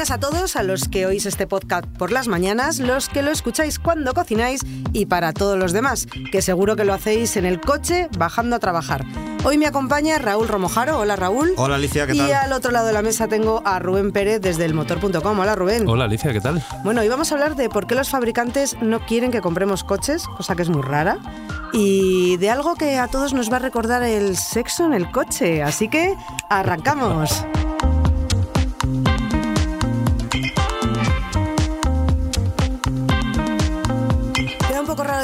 Buenas a todos, a los que oís este podcast por las mañanas, los que lo escucháis cuando cocináis y para todos los demás, que seguro que lo hacéis en el coche bajando a trabajar. Hoy me acompaña Raúl Romojaro. Hola Raúl. Hola Alicia, ¿qué tal? Y al otro lado de la mesa tengo a Rubén Pérez desde elmotor.com. Hola Rubén. Hola Alicia, ¿qué tal? Bueno, hoy vamos a hablar de por qué los fabricantes no quieren que compremos coches, cosa que es muy rara, y de algo que a todos nos va a recordar el sexo en el coche. Así que arrancamos.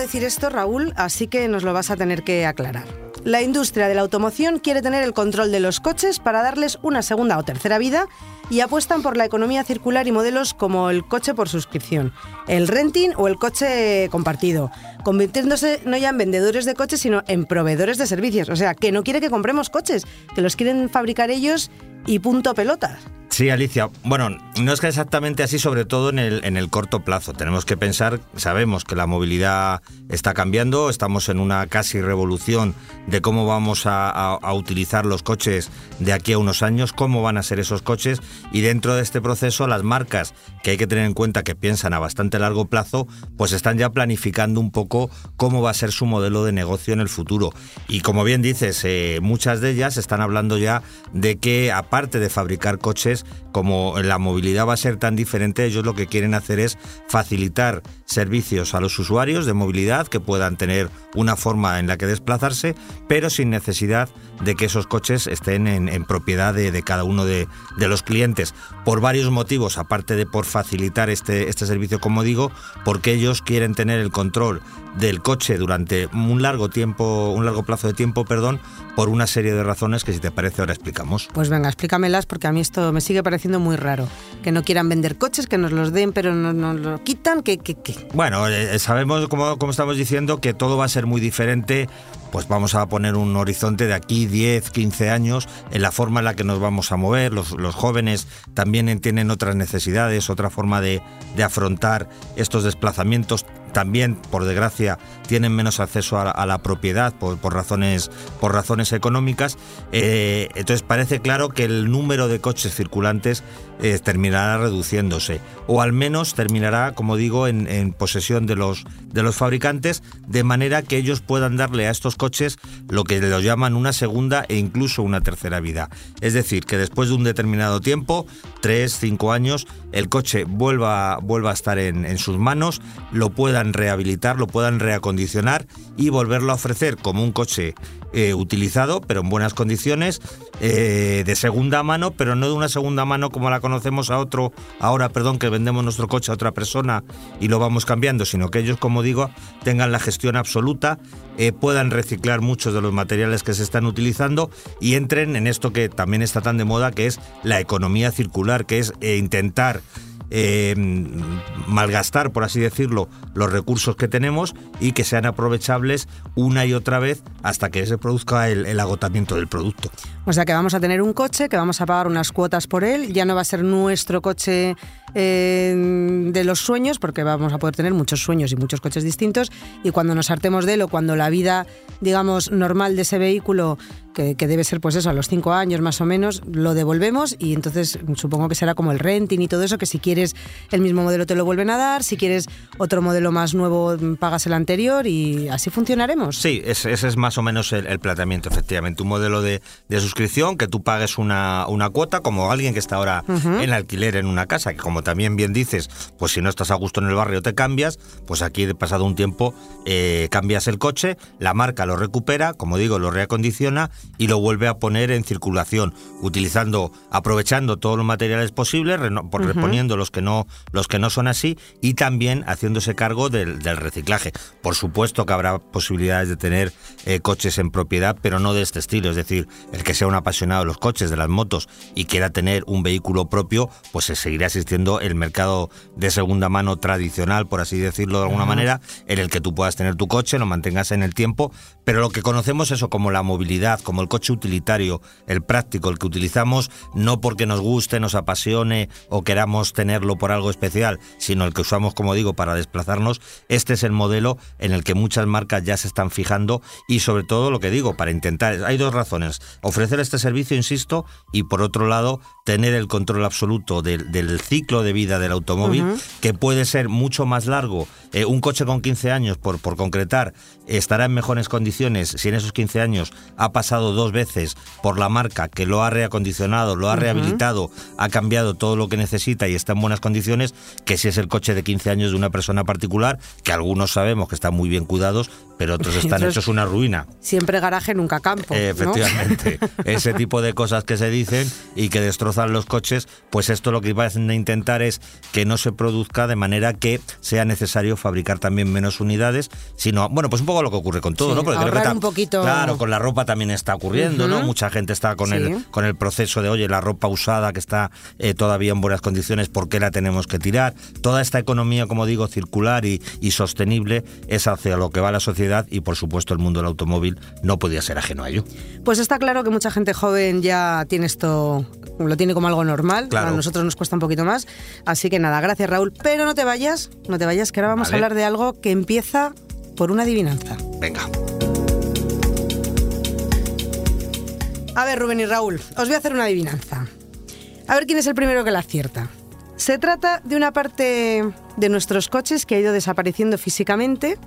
decir esto, Raúl, así que nos lo vas a tener que aclarar. La industria de la automoción quiere tener el control de los coches para darles una segunda o tercera vida y apuestan por la economía circular y modelos como el coche por suscripción, el renting o el coche compartido, convirtiéndose no ya en vendedores de coches, sino en proveedores de servicios. O sea, que no quiere que compremos coches, que los quieren fabricar ellos y punto pelotas. Sí, Alicia. Bueno, no es que exactamente así, sobre todo en el, en el corto plazo. Tenemos que pensar, sabemos que la movilidad está cambiando, estamos en una casi revolución de cómo vamos a, utilizar los coches de aquí a unos años, cómo van a ser esos coches y dentro de este proceso las marcas que hay que tener en cuenta que piensan a bastante largo plazo, pues están ya planificando un poco cómo va a ser su modelo de negocio en el futuro. Y como bien dices, eh, muchas de ellas están hablando ya de que aparte de fabricar coches, como la movilidad va a ser tan diferente, ellos lo que quieren hacer es facilitar servicios a los usuarios de movilidad que puedan tener una forma en la que desplazarse, pero sin necesidad de que esos coches estén en, propiedad de, de, cada uno de, de, los clientes. Por varios motivos, aparte de por facilitar este, este servicio, como digo, porque ellos quieren tener el control del coche durante un largo tiempo, un largo plazo de tiempo, perdón, por una serie de razones que si te parece ahora explicamos. Pues venga, explícamelas porque a mí esto me sigue pareciendo muy raro. Que no quieran vender coches, que nos los den pero nos, nos lo quitan, que... que. Bueno, eh, sabemos, como, como estamos diciendo, que todo va a ser muy diferente pues vamos a poner un horizonte de aquí 10, 15 años en la forma en la que nos vamos a mover. Los, los jóvenes también tienen otras necesidades, otra forma de, de afrontar estos desplazamientos también, por desgracia, tienen menos acceso a, la propiedad por, por, razones, por razones económicas. Eh, entonces parece claro que el número de coches circulantes eh, terminará reduciéndose, o al menos terminará, como digo, en, en, posesión de los, de los fabricantes, de manera que ellos puedan darle a estos coches lo que los llaman una segunda e incluso una tercera vida. Es decir, que después de un determinado tiempo, tres, cinco años, el coche vuelva, vuelva a estar en, en sus manos, lo puedan rehabilitar, lo puedan reacondicionar y volverlo a ofrecer como un coche eh, utilizado, pero en buenas condiciones, eh, de segunda mano, pero no de una segunda mano como la conocemos a otro, ahora, perdón, que vendemos nuestro coche a otra persona y lo vamos cambiando, sino que ellos, como digo, tengan la gestión absoluta, eh, puedan reciclar muchos de los materiales que se están utilizando y entren en esto que también está tan de moda, que es la economía circular, que es intentar eh, malgastar, por así decirlo, los recursos que tenemos y que sean aprovechables una y otra vez hasta que se produzca el, el, agotamiento del producto. O sea que vamos a tener un coche, que vamos a pagar unas cuotas por él, ya no va a ser nuestro coche eh, de los sueños, porque vamos a poder tener muchos sueños y muchos coches distintos, y cuando nos hartemos de él o cuando la vida, digamos, normal de ese vehículo, que, que debe ser pues eso, a los cinco años más o menos, lo devolvemos y entonces supongo que será como el renting y todo eso, que si quieres el mismo modelo te lo vuelven a dar, si quieres otro modelo más nuevo pagas el anterior y así funcionaremos. Sí, ese, ese es más o menos el, el, planteamiento, efectivamente, un modelo de, de suscripción, que tú pagues una, una, cuota, como alguien que está ahora uh -huh. en alquiler en una casa, que como también bien dices, pues si no estás a gusto en el barrio te cambias, pues aquí pasado un tiempo eh, cambias el coche, la marca lo recupera, como digo, lo reacondiciona y lo vuelve a poner en circulación, utilizando, aprovechando todos los materiales posibles, por reponiendo los que no, los que no son así y también haciéndose cargo del, reciclaje. Por supuesto que habrá posibilidades de tener eh, coches en propiedad, pero no de este estilo, es decir, el que sea un apasionado de los coches, de las motos y quiera tener un vehículo propio, pues se seguirá el mercado de segunda mano tradicional, por así decirlo de alguna manera, en el que tú puedas tener tu coche, lo mantengas en el tiempo, pero lo que conocemos eso como la movilidad, como el coche utilitario, el práctico, el que utilizamos no porque nos guste, nos apasione o queramos tenerlo por algo especial, sino el que usamos, como digo, para desplazarnos, este es el modelo en el que muchas marcas ya se están fijando y sobre todo lo que digo, para intentar, hay dos razones, ofrecer este servicio, insisto, y por otro lado, tener el control absoluto del, ciclo de vida del automóvil, que puede ser mucho más largo. Eh, un coche con 15 años, por, por concretar, estará en mejores condiciones si en esos 15 años ha pasado dos veces por la marca que lo ha reacondicionado, lo ha rehabilitado, ha cambiado todo lo que necesita y está en buenas condiciones, que si es el coche de 15 años de una persona particular, que algunos sabemos que están muy bien cuidados, pero otros están hechos una ruina. Siempre garaje, nunca campo. efectivamente. Ese tipo de cosas que se dicen y que destrozan los coches, pues esto lo que van a intentar es que no se produzca de manera que sea necesario fabricar también menos unidades, sino, bueno, pues un poco lo que ocurre con todo, ¿no? Porque creo que un poquito... Claro, con la ropa también está ocurriendo, ¿no? Mucha gente está con, el, con el proceso de, oye, la ropa usada que está eh, todavía en buenas condiciones, ¿por qué la tenemos que tirar? Toda esta economía, como digo, circular y, y sostenible es hacia lo que va la sociedad y, por supuesto, el mundo del automóvil no podía ser ajeno a ello. Pues está claro que mucha gente joven ya tiene esto, lo tiene como algo normal. A nosotros nos cuesta un poquito más. Así que nada, gracias Raúl. Pero no te vayas, no te vayas, que ahora vamos a hablar de algo que empieza por una adivinanza. Venga. A ver, Rubén y Raúl, os voy a hacer una adivinanza. A ver quién es el primero que la acierta. Se trata de una parte de nuestros coches que ha ido desapareciendo físicamente,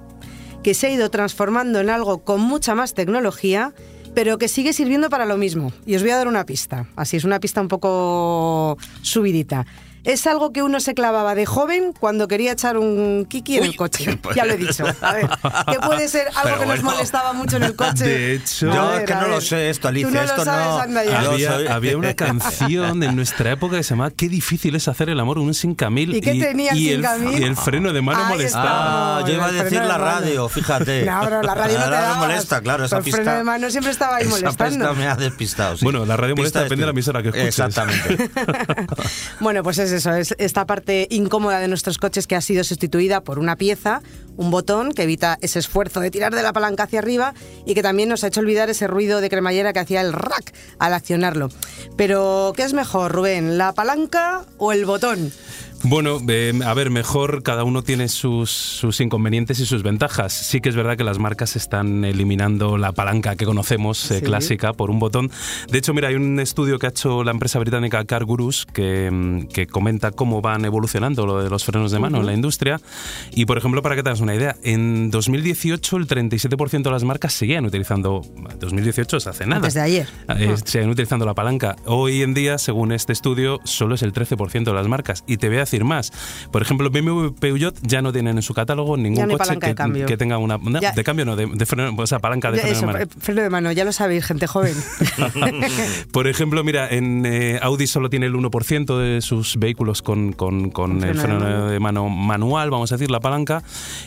que se ha ido transformando en algo con mucha más tecnología pero que sigue sirviendo para lo mismo. Y os voy a dar una pista. Así es una pista un poco subidita es algo que uno se clavaba de joven cuando quería echar un kiki en el coche. Pues. Ya lo he dicho. A ver, que puede ser algo que nos molestaba mucho en el coche. De hecho, yo es que no lo sé esto, Alicia. no esto no. Había, había, una canción en nuestra época que se llamaba Qué difícil es hacer el amor un sin camil. ¿Y qué tenía y el, y el freno de mano molestaba. Ah, yo iba a decir la radio, fíjate. No, pero la radio no te da. molesta, claro. Esa el freno de mano siempre estaba ahí molestando. Me ha despistado. Bueno, la radio molesta depende de la emisora que escuches. Exactamente. bueno, pues es eso. Es esta parte incómoda de nuestros coches que ha sido sustituida por una pieza, un botón que evita ese esfuerzo de tirar de la palanca hacia arriba y que también nos ha hecho olvidar ese ruido de cremallera que hacía el rack al accionarlo. Pero, ¿qué es mejor, Rubén? ¿La palanca o el botón? Bueno, a ver, mejor cada uno tiene sus, sus, inconvenientes y sus ventajas. Sí que es verdad que las marcas están eliminando la palanca que conocemos, eh, clásica, por un botón. De hecho, mira, hay un estudio que ha hecho la empresa británica Car Gurus que, mm, que comenta cómo van evolucionando lo de los frenos de mano en la industria. Y, por ejemplo, para que te hagas una idea, en 2018 el 37% de las marcas seguían utilizando, 2018 es hace nada. Desde ayer. Eh, seguían utilizando la palanca. Hoy en día, según este estudio, solo es el 13% de las marcas. Y te voy a decir más. Por ejemplo, BMW Peugeot ya no tienen en su catálogo ningún coche que, tenga una. de cambio, no, de, freno, o sea, palanca de freno de mano. Freno de mano, ya lo sabéis, gente joven. Por ejemplo, mira, en eh, Audi solo tiene el 1% de sus vehículos con, con, con el freno de mano manual, vamos a decir, la palanca,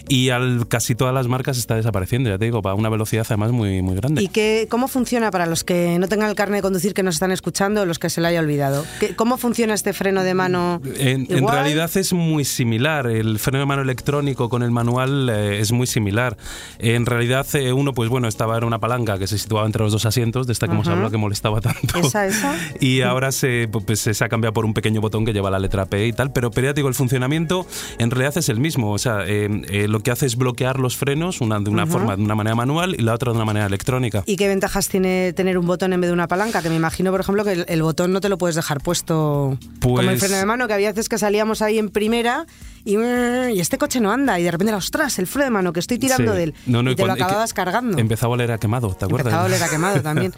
y al, casi todas las marcas está desapareciendo, ya te digo, para una velocidad además muy, muy grande. ¿Y qué, cómo funciona para los que no tengan el carnet de conducir que nos están escuchando o los que se le haya olvidado? ¿Cómo funciona este freno de mano? En, en realidad es muy similar. El freno de mano electrónico con el manual eh, es muy similar. En realidad, eh, uno, pues bueno, estaba en una palanca que se situaba entre los dos asientos, de esta que hemos hablado que molestaba tanto. Esa, esa. Y ahora se, pues, se ha cambiado por un pequeño botón que lleva la letra P y tal. Pero, periódico, el funcionamiento en realidad es el mismo. O sea, eh, lo que hace es bloquear los frenos una, de una forma, de una manera manual y la otra de una manera electrónica. ¿Y qué ventajas tiene tener un botón en vez de una palanca? Que me imagino, por ejemplo, que el, botón no te lo puedes dejar puesto como el freno de mano, que había veces que salíamos ahí en primera y, y este coche no anda y de repente, ostras, el freno de mano que estoy tirando Sí. de él No, no, y te lo acababas cargando. Empezaba a oler a quemado, ¿te acuerdas? Empezaba a oler a quemado también.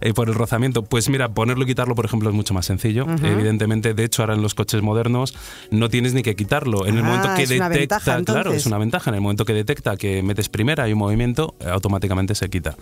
Eh, por el rozamiento. Pues mira, ponerlo y quitarlo, por ejemplo, es mucho más sencillo. Evidentemente, de hecho, ahora en los coches modernos no tienes ni que quitarlo. En el Ah, momento que es una detecta, ventaja, claro, es una ventaja. En el momento que detecta que metes primera y un movimiento, automáticamente se quita.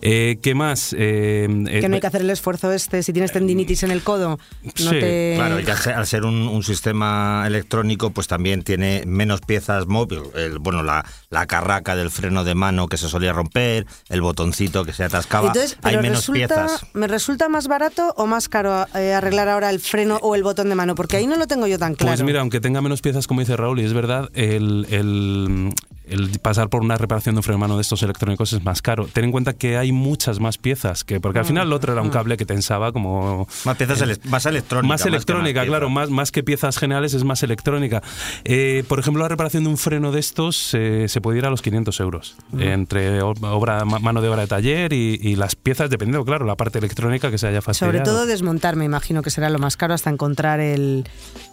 Eh, ¿Qué más? Eh, eh, que no hay que hacer el esfuerzo este, si tienes tendinitis en el codo, no Sí, te... Claro, al ser un, un sistema electrónico, pues también tiene menos piezas móviles. El- bueno, la, la carraca del freno de mano que se solía romper, el botoncito que se atascaba. Entonces, Hay pero menos resulta, piezas. ¿me resulta más barato o más caro eh, arreglar ahora el freno o el botón de mano? Porque ahí no lo tengo yo tan claro. Pues mira, aunque tenga menos piezas, como dice Raúl, y es verdad, el, el- el pasar por una reparación de un freno de mano de estos electrónicos es más caro. Ten en cuenta que hay muchas más piezas, que porque al final el otro era un cable que tensaba como... Más piezas ele- más electrónica. Más electrónica, claro, más, más que piezas generales es más electrónica. Eh, por ejemplo, la reparación de un freno de estos eh, se puede ir a los 500 euros, entre o- obra, ma- mano de obra de taller y, y las piezas, dependiendo, claro, la parte electrónica que se haya fastidiado. Sobre todo desmontar, me imagino que será lo más caro hasta encontrar el,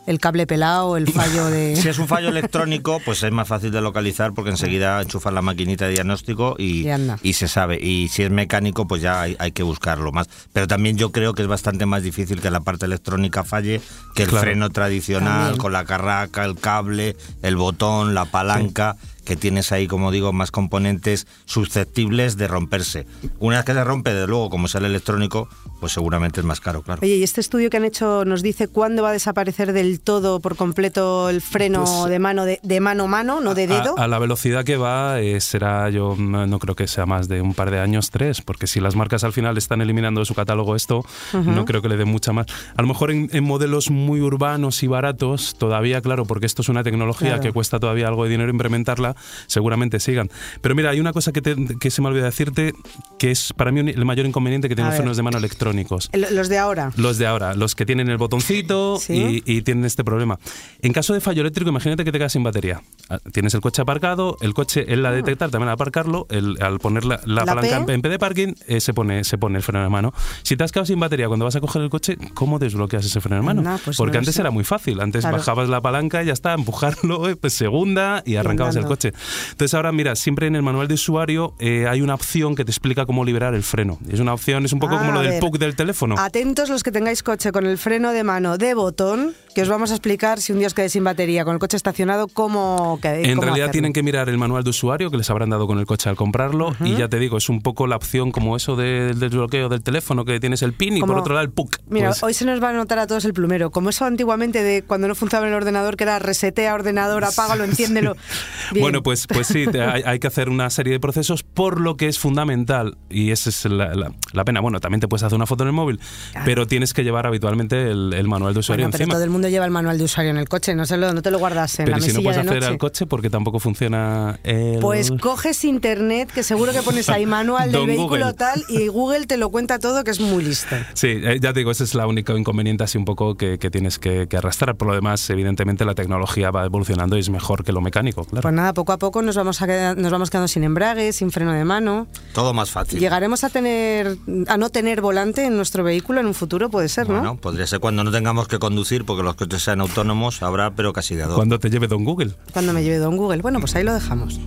el cable pelado, el fallo de... Si es un fallo electrónico, pues es más fácil de localizar porque enseguida enchufas la maquinita de diagnóstico y, Y anda. y se sabe. Y si es mecánico, pues ya hay, hay que buscarlo más. Pero también yo creo que es bastante más difícil que la parte electrónica falle que el Claro. freno tradicional También. con la carraca, el cable, el botón, la palanca. Que tienes ahí, como digo, más componentes susceptibles de romperse. Una vez que se rompe, de luego, como es el electrónico, pues seguramente es más caro, claro. Oye, y este estudio que han hecho nos dice cuándo va a desaparecer del todo por completo el freno Pues- de mano de, de mano a mano, no de dedo. A, a la velocidad que va eh, será, yo no creo que sea más de un par de años, tres, porque si las marcas al final están eliminando de su catálogo esto, no creo que le den mucha más. A lo mejor en, en modelos muy urbanos y baratos, todavía, claro, porque esto es una tecnología Claro. que cuesta todavía algo de dinero implementarla, seguramente sigan. Pero mira, hay una cosa que, te- que se me olvidó decirte, que es para mí el mayor inconveniente que tienen los frenos de mano electrónicos. El- Los de ahora. Los de ahora, los que tienen el botoncito Sí. y, y tienen este problema. En caso de fallo eléctrico, imagínate que te quedas sin batería. Ah, Tienes el coche aparcado, el coche, él la Ah. detectar, también al aparcarlo, el- al poner la, la La palanca P. en P de parking, eh, se, pone, se pone el freno de mano. Si te has quedado sin batería cuando vas a coger el coche, ¿cómo desbloqueas ese freno de mano? Pues Porque no antes sé. era muy fácil. Antes Claro. bajabas la palanca y ya está, empujarlo, eh, pues segunda y arrancabas el andando. Coche. Entonces ahora, mira, siempre en el manual de usuario eh, hay una opción que te explica cómo liberar el freno. Es una opción, es un poco Ah, como lo del. PUC del teléfono. Atentos los que tengáis coche con el freno de mano de botón, que os vamos a explicar si un día os quedáis sin batería con el coche estacionado, cómo, que, En cómo realidad hacerlo. tienen que mirar el manual de usuario que les habrán dado con el coche al comprarlo y ya te digo, es un poco la opción como eso del desbloqueo del teléfono que tienes el pin y Como- por otro lado el PUC. Mira, Pues, hoy se nos va a notar a todos el plumero. Como eso antiguamente de cuando no funcionaba el ordenador, que era resetea ordenador, apágalo, enciéndelo. Bien. Bueno, pues, pues sí, hay, hay que hacer una serie de procesos por lo que es fundamental y esa es la, la- la pena. Bueno, también te puedes hacer una foto en el móvil, pero tienes que llevar habitualmente el, el manual de usuario Bueno, encima. todo el mundo lleva el manual de usuario en el coche, no, se lo, no te lo guardas en Pero la ¿y si no puedes de acceder noche. al coche porque tampoco funciona el... Pues coges internet, que seguro que pones ahí manual del vehículo Google. tal, y Google te lo cuenta todo, que es muy listo. Sí, eh, ya te digo, ese es la única inconveniente así un poco que, que tienes que, que arrastrar. Por lo demás, evidentemente la tecnología va evolucionando y es mejor que lo mecánico, claro. Pues nada, poco a poco nos vamos, a quedar- nos vamos quedando sin embrague, sin freno de mano. Todo más fácil. Llegaremos a tener a no tener volante en nuestro vehículo en un futuro, puede ser, ¿no? Bueno, podría ser cuando no tengamos que conducir, porque los coches sean autónomos, habrá, pero casi de a dos. Cuando te lleve Don Google. Cuando me lleve Don Google. Bueno, pues ahí lo dejamos.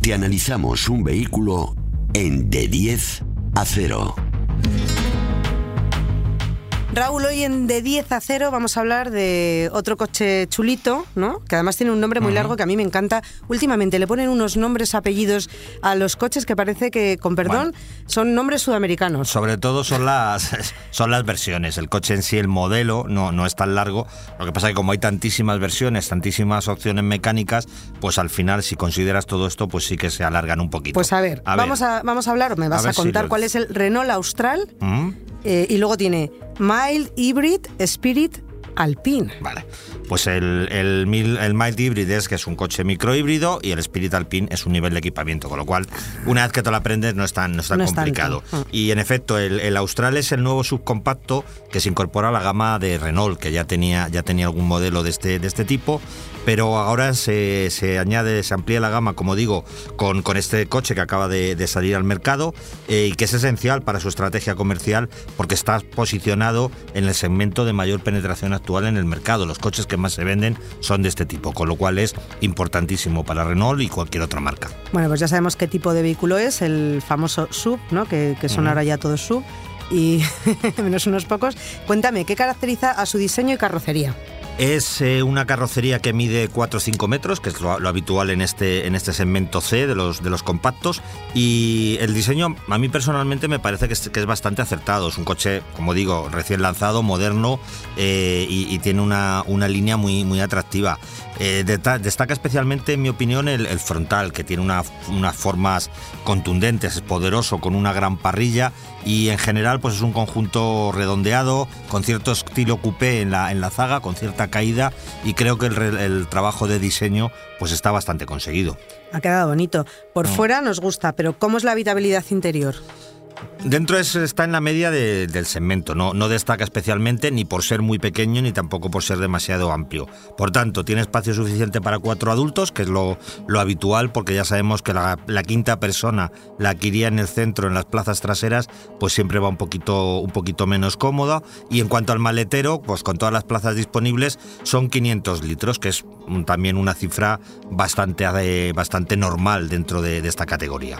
Te analizamos un vehículo en de 10 a 0. Raúl, hoy en De 10 a 0 vamos a hablar de otro coche chulito, ¿no? Que además tiene un nombre muy largo que a mí me encanta. Últimamente le ponen unos nombres, apellidos a los coches que parece que, con perdón, son nombres sudamericanos. Sobre todo son las son las versiones. El coche en sí, el modelo, no, no es tan largo. Lo que pasa es que como hay tantísimas versiones, tantísimas opciones mecánicas, pues al final, si consideras todo esto, pues sí que se alargan un poquito. Pues a ver, vamos, A, vamos a hablar, me vas a, si contar lo- cuál es el Renault Austral ¿Mm? Eh, y luego tiene Mild Hybrid Spirit Alpine. Vale. Pues el, el, el Mild Hybrid es que es un coche microhíbrido y el Spirit Alpine es un nivel de equipamiento, con lo cual una vez que te lo aprendes no es tan, no es tan No es complicado. tanto. Y en efecto, el, el Austral es el nuevo subcompacto que se incorpora a la gama de Renault, que ya tenía, ya tenía algún modelo de este, de este tipo, pero ahora se, se añade, se amplía la gama, como digo, con, con este coche que acaba de, de salir al mercado eh, y que es esencial para su estrategia comercial porque está posicionado en el segmento de mayor penetración actual en el mercado. Los coches que más se venden son de este tipo, con lo cual es importantísimo para Renault y cualquier otra marca. Bueno, pues ya sabemos qué tipo de vehículo es, el famoso sub, ¿no? que, son ahora ya todos sub, y menos unos pocos. Cuéntame, ¿qué caracteriza a su diseño y carrocería? Es eh, una carrocería que mide 4 o 5 metros, que es lo, habitual en este, en este segmento C de los, de los compactos. Y el diseño, a mí personalmente, me parece que es, que es bastante acertado. Es un coche, como digo, recién lanzado, moderno eh, y, tiene una, una, línea muy, muy atractiva. Eh, destaca especialmente, en mi opinión, el, frontal, que tiene unas formas contundentes, es poderoso, con una gran parrilla y en general pues es un conjunto redondeado, con cierto estilo coupé en la, en la zaga, con cierta caída y creo que el, trabajo de diseño pues está bastante conseguido. Ha quedado bonito. Por mm. fuera nos gusta, pero ¿cómo es la habitabilidad interior? Dentro está en la media del segmento, no, destaca especialmente ni por ser muy pequeño ni tampoco por ser demasiado amplio. Por tanto, tiene espacio suficiente para cuatro adultos, que es lo, habitual, porque ya sabemos que la, quinta persona la que iría en el centro, en las plazas traseras, pues siempre va un poquito, menos cómoda. Y en cuanto al maletero, pues con todas las plazas disponibles, son 500 litros, que es también una cifra bastante, eh, bastante normal dentro de esta categoría.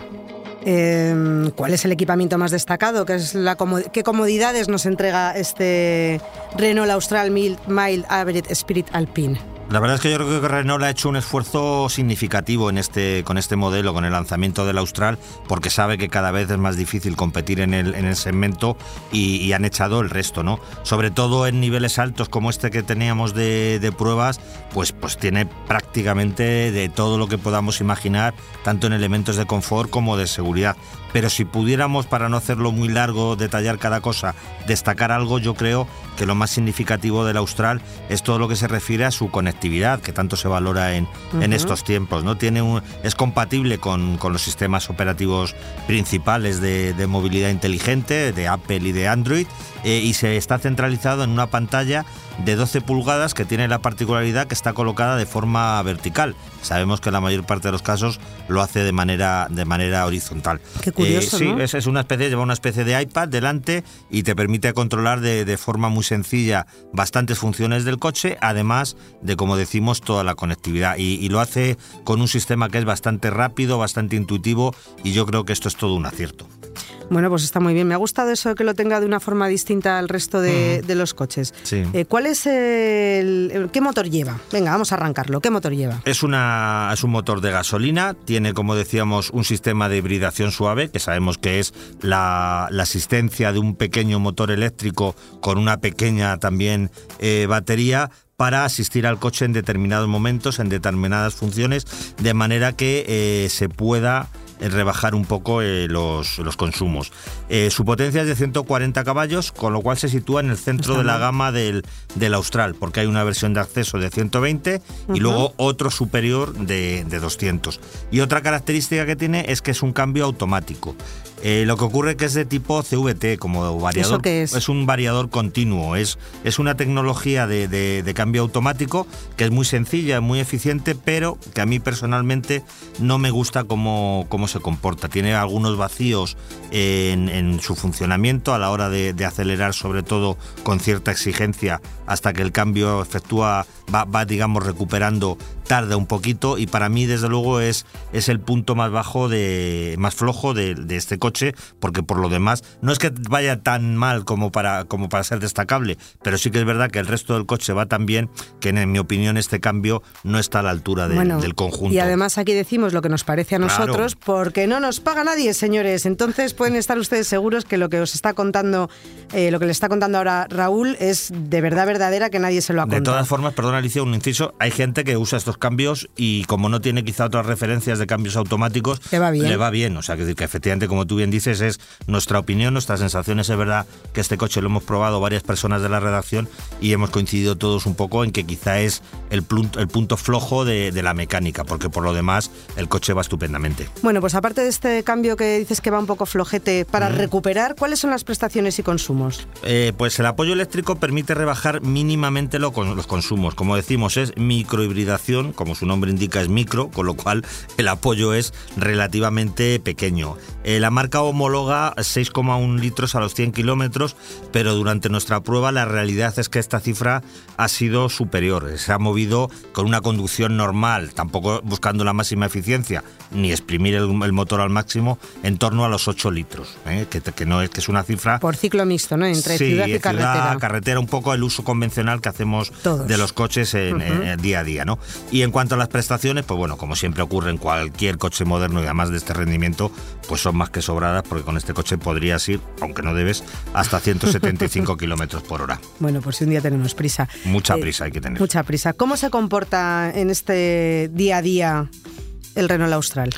Em, ¿Cuál es el equipamiento más destacado? ¿Qué, es la ¿Qué comodidades nos entrega este Renault Austral Mild Hybrid Spirit Alpine? La verdad es que yo creo que Renault ha hecho un esfuerzo significativo en este, con este modelo, con el lanzamiento del Austral, porque sabe que cada vez es más difícil competir en el, en el segmento y, han echado el resto, ¿no? Sobre todo en niveles altos como este que teníamos de, de, pruebas, pues, pues tiene prácticamente de todo lo que podamos imaginar, tanto en elementos de confort como de seguridad pero si pudiéramos, para no hacerlo muy largo, detallar cada cosa, destacar algo, yo creo que lo más significativo del Austral es todo lo que se refiere a su conectividad, que tanto se valora en, en estos tiempos. ¿no? Tiene un, es compatible con, con, los sistemas operativos principales de, de, movilidad inteligente, de Apple y de Android, eh, y se está centralizado en una pantalla de 12 pulgadas que tiene la particularidad que está colocada de forma vertical. Sabemos que en la mayor parte de los casos lo hace de manera, de manera horizontal. Qué curioso, eh, sí, es, una especie, lleva una especie de iPad delante y te permite controlar de, de, forma muy sencilla bastantes funciones del coche, además de, como decimos, toda la conectividad. Y, y lo hace con un sistema que es bastante rápido, bastante intuitivo y yo creo que esto es todo un acierto. Bueno, pues está muy bien. Me ha gustado eso que lo tenga de una forma distinta al resto de, los coches. Eh, ¿Cuál es el, ¿Qué motor lleva? Venga, vamos a arrancarlo. ¿Qué motor lleva? Es, una, es un motor de gasolina. Tiene, como decíamos, un sistema de hibridación suave, que sabemos que es la, asistencia de un pequeño motor eléctrico con una pequeña también eh, batería para asistir al coche en determinados momentos, en determinadas funciones, de manera que eh, se pueda rebajar un poco eh, los, consumos. Eh, su potencia es de 140 caballos, con lo cual se sitúa en el centro de la gama del, del, Austral, porque hay una versión de acceso de 120 y luego otro superior de, de 200. Y otra característica que tiene es que es un cambio automático. Eh, lo que ocurre es que es de tipo CVT, como variador. es? un variador continuo. Es, es una tecnología de, cambio automático que es muy sencilla, muy eficiente, pero que a mí personalmente no me gusta cómo, cómo se comporta. Tiene algunos vacíos en, su funcionamiento a la hora de, acelerar, sobre todo con cierta exigencia, hasta que el cambio efectúa, va, va digamos, recuperando tarda un poquito y para mí desde luego es, es el punto más bajo de más flojo de, este coche porque por lo demás no es que vaya tan mal como para como para ser destacable pero sí que es verdad que el resto del coche va tan bien que en, mi opinión este cambio no está a la altura del conjunto. y además aquí decimos lo que nos parece a nosotros porque no nos paga nadie señores. Entonces pueden estar ustedes seguros que lo que os está contando eh, lo que le está contando ahora Raúl es de verdad verdadera que nadie se lo ha contado de todas formas perdón Alicia un inciso hay gente que usa estos cambios y como no tiene quizá otras referencias de cambios automáticos, le va bien. Le va bien. O sea, que, que efectivamente, como tú bien dices, es nuestra opinión, nuestras sensaciones. Es verdad que este coche lo hemos probado varias personas de la redacción y hemos coincidido todos un poco en que quizá es el, punto, el punto flojo de, la mecánica, porque por lo demás el coche va estupendamente. Bueno, pues aparte de este cambio que dices que va un poco flojete, para recuperar, ¿cuáles son las prestaciones y consumos? Eh, pues el apoyo eléctrico permite rebajar mínimamente lo, los consumos. Como decimos, es microhibridación, como su nombre indica es micro, con lo cual el apoyo es relativamente pequeño. Eh, la marca homologa 6,1 litros a los 100 kilómetros, pero durante nuestra prueba la realidad es que esta cifra ha sido superior. Se ha movido con una conducción normal, tampoco buscando la máxima eficiencia, ni exprimir el, motor al máximo, en torno a los 8 litros, ¿eh? que, no es que es una cifra... Por ciclo mixto, ¿no? Entre ciudad y carretera. Ciudad, carretera, un poco el uso convencional que hacemos de los coches en, día a día, ¿no? Y en cuanto a las prestaciones, pues bueno, como siempre ocurre en cualquier coche moderno y además de este rendimiento, pues son más que sobradas porque con este coche podrías ir, aunque no debes, hasta 175 kilómetros por hora. Bueno, por si un día tenemos prisa. Mucha eh, prisa hay que tener. Mucha prisa. ¿Cómo se comporta en este día a día el Renault Austral?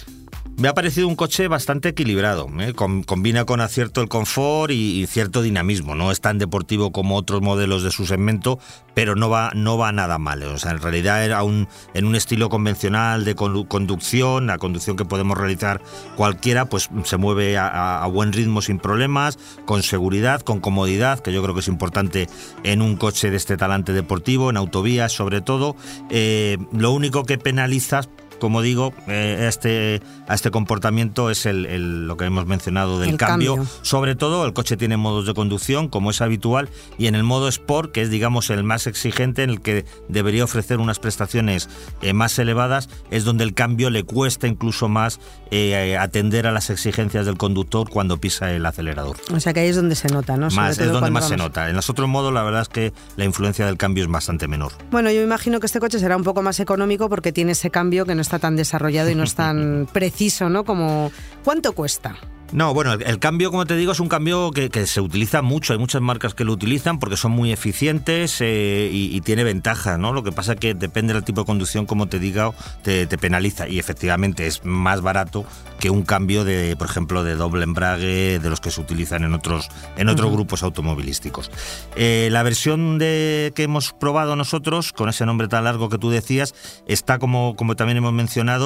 Me ha parecido un coche bastante equilibrado. ¿eh? combina con acierto el confort y, cierto dinamismo. No es tan deportivo como otros modelos de su segmento, pero no va, no va nada mal. O sea, en realidad era un, en un estilo convencional de conducción, la conducción que podemos realizar cualquiera, pues se mueve a, buen ritmo sin problemas, con seguridad, con comodidad, que yo creo que es importante en un coche de este talante deportivo, en autovías sobre todo. Eh, lo único que penalizas como digo, eh, este, a este comportamiento es el, lo que hemos mencionado del cambio. Sobre todo, el coche tiene modos de conducción, como es habitual, y en el modo Sport, que es, digamos, el más exigente, en el que debería ofrecer unas prestaciones eh, más elevadas, es donde el cambio le cuesta incluso más eh, atender a las exigencias del conductor cuando pisa el acelerador. O sea que ahí es donde se nota, ¿no? Más, es donde más se nota. En los otros modos, la verdad es que la influencia del cambio es bastante menor. Bueno, yo imagino que este coche será un poco más económico porque tiene ese cambio que no está tan desarrollado y no es tan preciso, ¿no? Como ¿cuánto cuesta? No, bueno, el, cambio, como te digo, es un cambio que, se utiliza mucho. Hay muchas marcas que lo utilizan porque son muy eficientes eh, y, tiene ventajas, ¿no? Lo que pasa es que depende del tipo de conducción, como te digo, te, penaliza. Y efectivamente es más barato que un cambio de, por ejemplo, de doble embrague, de los que se utilizan en otros, en otros grupos automovilísticos. Eh, la versión de, que hemos probado nosotros, con ese nombre tan largo que tú decías, está, como, como también hemos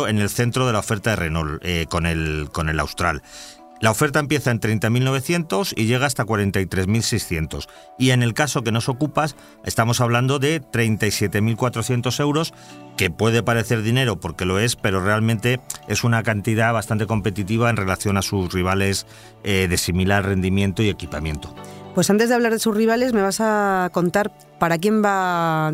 en el centro de la oferta de Renault, eh, con, el, con el Austral. La oferta empieza en 30.900 y llega hasta 43.600. Y en el caso que nos ocupas, estamos hablando de 37.400 euros, que puede parecer dinero porque lo es, pero realmente es una cantidad bastante competitiva en relación a sus rivales eh, de similar rendimiento y equipamiento. Pues antes de hablar de sus rivales, me vas a contar para quién va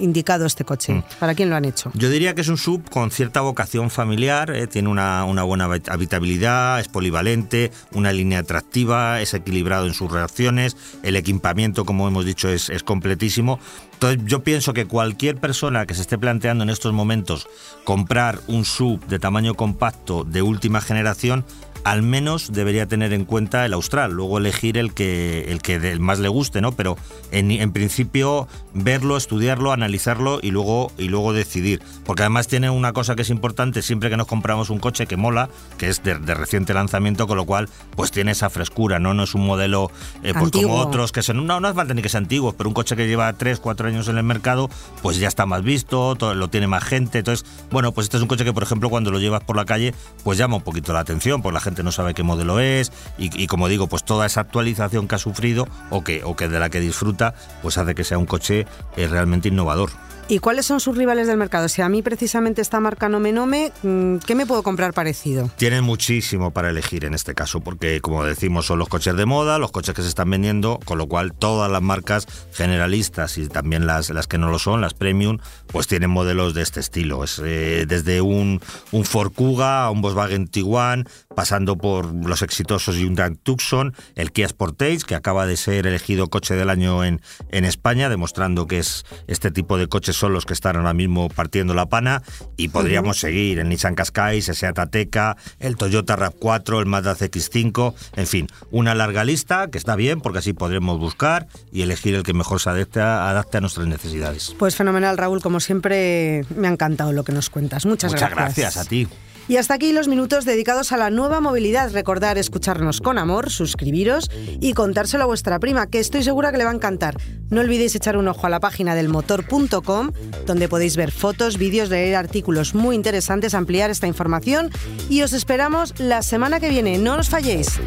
indicado este coche? Mm. ¿Para quién lo han hecho? Yo diría que es un sub con cierta vocación familiar, eh, tiene una, buena habitabilidad, es polivalente, una línea atractiva, es equilibrado en sus reacciones, el equipamiento, como hemos dicho, es, es completísimo. Entonces yo pienso que cualquier persona que se esté planteando en estos momentos comprar un sub de tamaño compacto de última generación, al menos debería tener en cuenta el Austral, luego elegir el que, el que más le guste, ¿no? Pero en, principio verlo, estudiarlo, analizarlo y luego, y luego decidir. Porque además tiene una cosa que es importante siempre que nos compramos un coche que mola, que es de, reciente lanzamiento, con lo cual pues tiene esa frescura, ¿no? No es un modelo eh, pues como otros que son, no, no hace falta ni que sea antiguo, pero un coche que lleva 3, 4 años en el mercado, pues ya está más visto, lo tiene más gente. Entonces, bueno, pues este es un coche que por ejemplo cuando lo llevas por la calle, pues llama un poquito la atención, pues la gente no sabe qué modelo es y, como digo, pues toda esa actualización que ha sufrido o que, o que de la que disfruta, pues hace que sea un coche eh, realmente innovador. ¿Y cuáles son sus rivales del mercado? Si a mí precisamente esta marca no me nome, mm, ¿qué me puedo comprar parecido? Tienen muchísimo para elegir en este caso, porque como decimos son los coches de moda, los coches que se están vendiendo, con lo cual todas las marcas generalistas y también las, las que no lo son, las premium, pues tienen modelos de este estilo. Es, eh, desde un, un Ford Kuga a un Volkswagen Tiguan, pasando por los exitosos Hyundai Tucson, el Kia Sportage, que acaba de ser elegido coche del año en, en España, demostrando que es este tipo de coches son los que están ahora mismo partiendo la pana y podríamos seguir el Nissan Qashqai, el Seat Ateca, el Toyota RAV4, el Mazda CX-5, en fin, una larga lista que está bien porque así podremos buscar y elegir el que mejor se adapte a, adapte a nuestras necesidades. Pues fenomenal, Raúl, como siempre me ha encantado lo que nos cuentas. Muchas, Muchas gracias a ti. Y hasta aquí los minutos dedicados a la nueva movilidad. Recordar escucharnos con amor, suscribiros y contárselo a vuestra prima, que estoy segura que le va a encantar. No olvidéis echar un ojo a la página del motor.com, donde podéis ver fotos, vídeos, leer artículos muy interesantes, ampliar esta información y os esperamos la semana que viene. No os falléis.